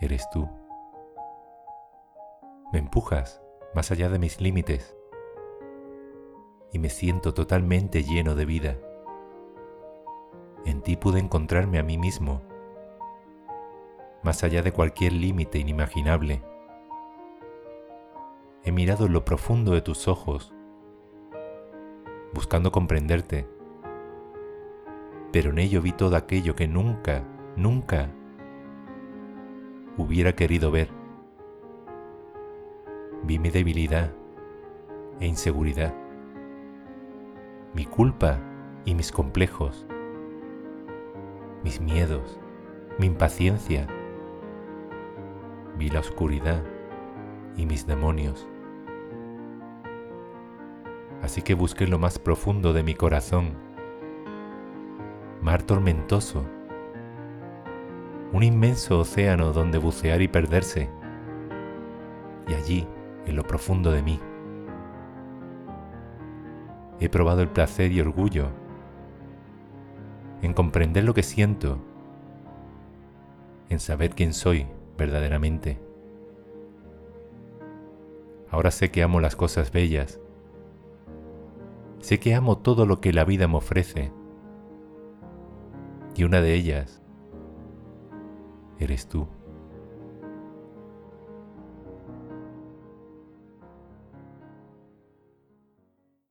eres tú. Me empujas más allá de mis límites y me siento totalmente lleno de vida. En ti pude encontrarme a mí mismo, más allá de cualquier límite inimaginable. He mirado en lo profundo de tus ojos, buscando comprenderte, pero en ello vi todo aquello que nunca, nunca hubiera querido ver. Vi mi debilidad e inseguridad, mi culpa y mis complejos, mis miedos, mi impaciencia. Vi la oscuridad y mis demonios. Así que busqué lo más profundo de mi corazón, mar tormentoso, un inmenso océano donde bucear y perderse, y allí, en lo profundo de mí, he probado el placer y orgullo en comprender lo que siento, en saber quién soy verdaderamente. Ahora sé que amo las cosas bellas, sé que amo todo lo que la vida me ofrece, y una de ellas eres tú.